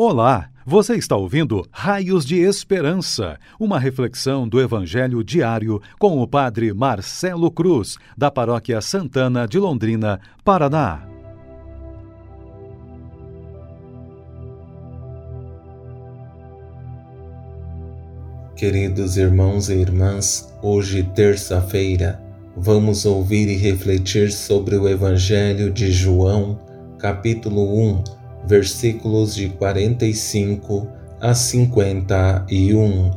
Olá, você está ouvindo Raios de Esperança, uma reflexão do Evangelho diário com o Padre Marcelo Cruz, da Paróquia Santana de Londrina, Paraná. Queridos irmãos e irmãs, hoje, terça-feira, vamos ouvir e refletir sobre o Evangelho de João, capítulo 1 versículos de 45 a 51.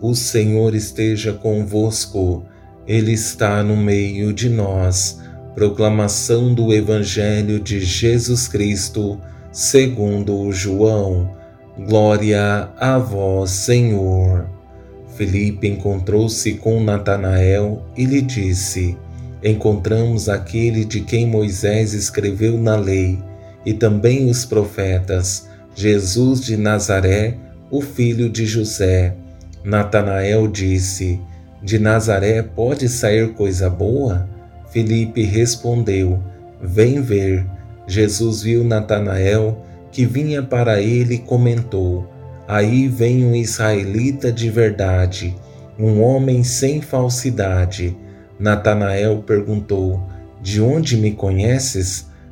O Senhor esteja convosco, Ele está no meio de nós. Proclamação do Evangelho de Jesus Cristo, segundo João. Glória a vós, Senhor. Felipe encontrou-se com Natanael e lhe disse: Encontramos aquele de quem Moisés escreveu na lei e também os profetas, Jesus de Nazaré, o filho de José. Natanael disse: De Nazaré pode sair coisa boa? Felipe respondeu: Vem ver. Jesus viu Natanael que vinha para ele e comentou: Aí vem um israelita de verdade, um homem sem falsidade. Natanael perguntou: De onde me conheces?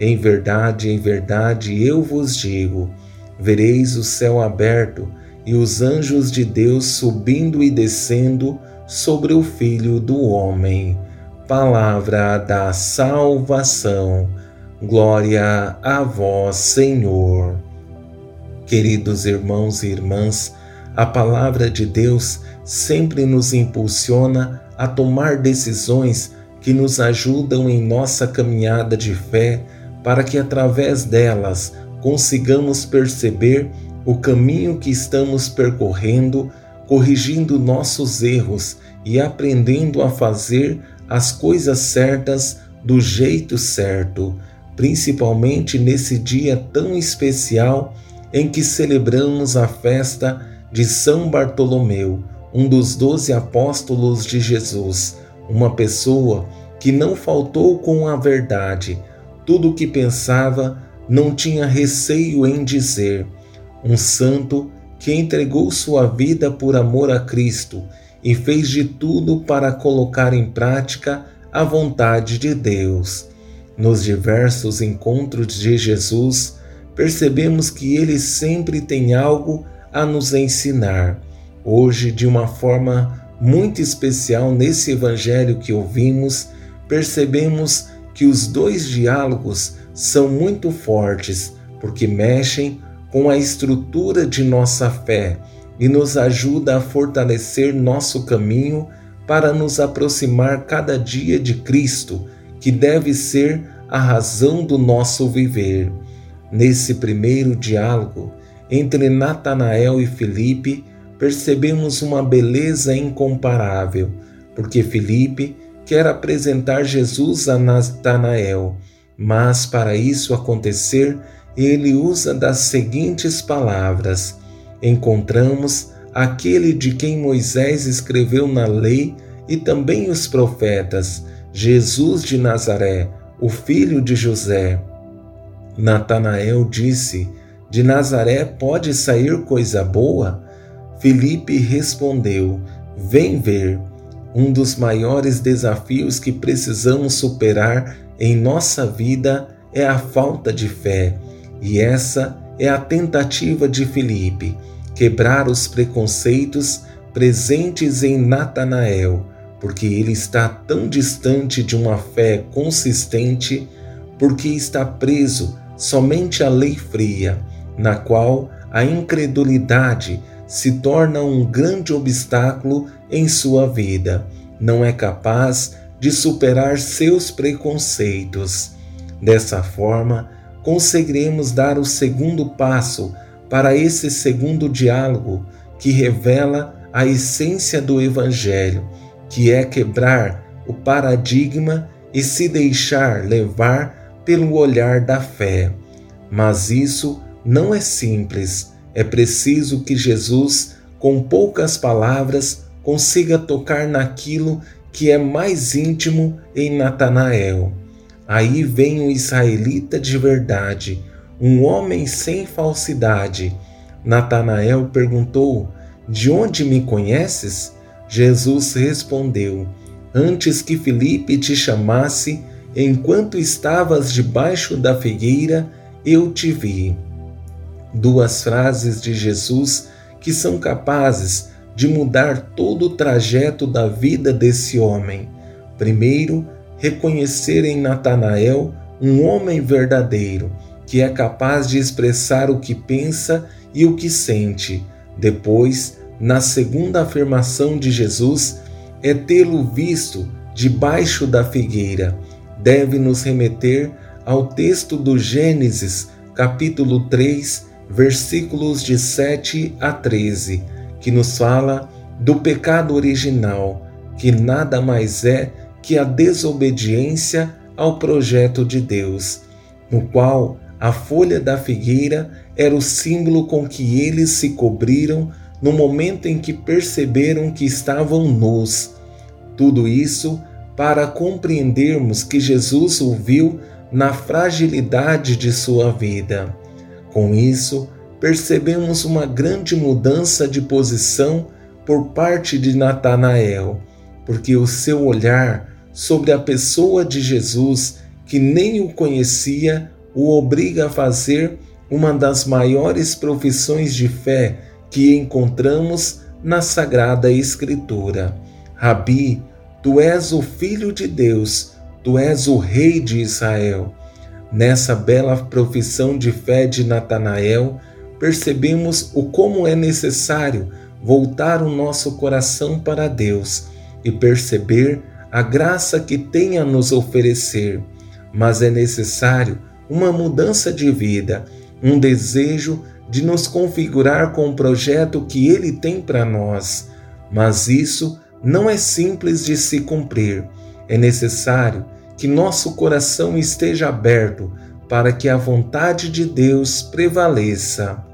em verdade, em verdade, eu vos digo: vereis o céu aberto e os anjos de Deus subindo e descendo sobre o Filho do Homem. Palavra da salvação. Glória a vós, Senhor. Queridos irmãos e irmãs, a palavra de Deus sempre nos impulsiona a tomar decisões que nos ajudam em nossa caminhada de fé para que através delas consigamos perceber o caminho que estamos percorrendo, corrigindo nossos erros e aprendendo a fazer as coisas certas do jeito certo, principalmente nesse dia tão especial em que celebramos a festa de São Bartolomeu, um dos doze apóstolos de Jesus, uma pessoa que não faltou com a verdade, tudo o que pensava, não tinha receio em dizer. Um santo que entregou sua vida por amor a Cristo e fez de tudo para colocar em prática a vontade de Deus. Nos diversos encontros de Jesus, percebemos que ele sempre tem algo a nos ensinar. Hoje, de uma forma muito especial, nesse evangelho que ouvimos, percebemos que os dois diálogos são muito fortes porque mexem com a estrutura de nossa fé e nos ajuda a fortalecer nosso caminho para nos aproximar cada dia de Cristo, que deve ser a razão do nosso viver. Nesse primeiro diálogo entre Natanael e Felipe, percebemos uma beleza incomparável, porque Felipe quer apresentar Jesus a Natanael, mas para isso acontecer, ele usa das seguintes palavras: Encontramos aquele de quem Moisés escreveu na lei e também os profetas, Jesus de Nazaré, o filho de José. Natanael disse: De Nazaré pode sair coisa boa? Filipe respondeu: Vem ver. Um dos maiores desafios que precisamos superar em nossa vida é a falta de fé, e essa é a tentativa de Filipe, quebrar os preconceitos presentes em Natanael, porque ele está tão distante de uma fé consistente, porque está preso somente à lei fria, na qual a incredulidade se torna um grande obstáculo em sua vida. Não é capaz de superar seus preconceitos. Dessa forma, conseguiremos dar o segundo passo para esse segundo diálogo que revela a essência do Evangelho, que é quebrar o paradigma e se deixar levar pelo olhar da fé. Mas isso não é simples. É preciso que Jesus, com poucas palavras, consiga tocar naquilo que é mais íntimo em Natanael. Aí vem o israelita de verdade, um homem sem falsidade. Natanael perguntou: De onde me conheces? Jesus respondeu: Antes que Filipe te chamasse, enquanto estavas debaixo da figueira, eu te vi. Duas frases de Jesus que são capazes de mudar todo o trajeto da vida desse homem. Primeiro, reconhecer em Natanael um homem verdadeiro, que é capaz de expressar o que pensa e o que sente. Depois, na segunda afirmação de Jesus, é tê-lo visto debaixo da figueira. Deve nos remeter ao texto do Gênesis, capítulo 3, versículos de 7 a 13, que nos fala do pecado original, que nada mais é que a desobediência ao projeto de Deus, no qual a folha da figueira era o símbolo com que eles se cobriram no momento em que perceberam que estavam nus. Tudo isso para compreendermos que Jesus ouviu na fragilidade de sua vida. Com isso, percebemos uma grande mudança de posição por parte de Natanael, porque o seu olhar sobre a pessoa de Jesus, que nem o conhecia, o obriga a fazer uma das maiores profissões de fé que encontramos na Sagrada Escritura. Rabi, tu és o Filho de Deus, tu és o Rei de Israel. Nessa bela profissão de fé de Natanael, percebemos o como é necessário voltar o nosso coração para Deus e perceber a graça que tem a nos oferecer, mas é necessário uma mudança de vida, um desejo de nos configurar com o projeto que Ele tem para nós. Mas isso não é simples de se cumprir. É necessário que nosso coração esteja aberto para que a vontade de Deus prevaleça.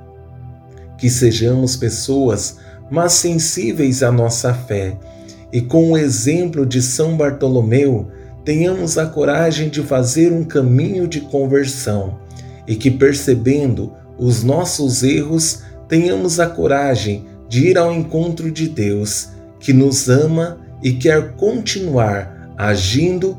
Que sejamos pessoas mas sensíveis à nossa fé e com o exemplo de São Bartolomeu, tenhamos a coragem de fazer um caminho de conversão e que, percebendo os nossos erros, tenhamos a coragem de ir ao encontro de Deus, que nos ama e quer continuar agindo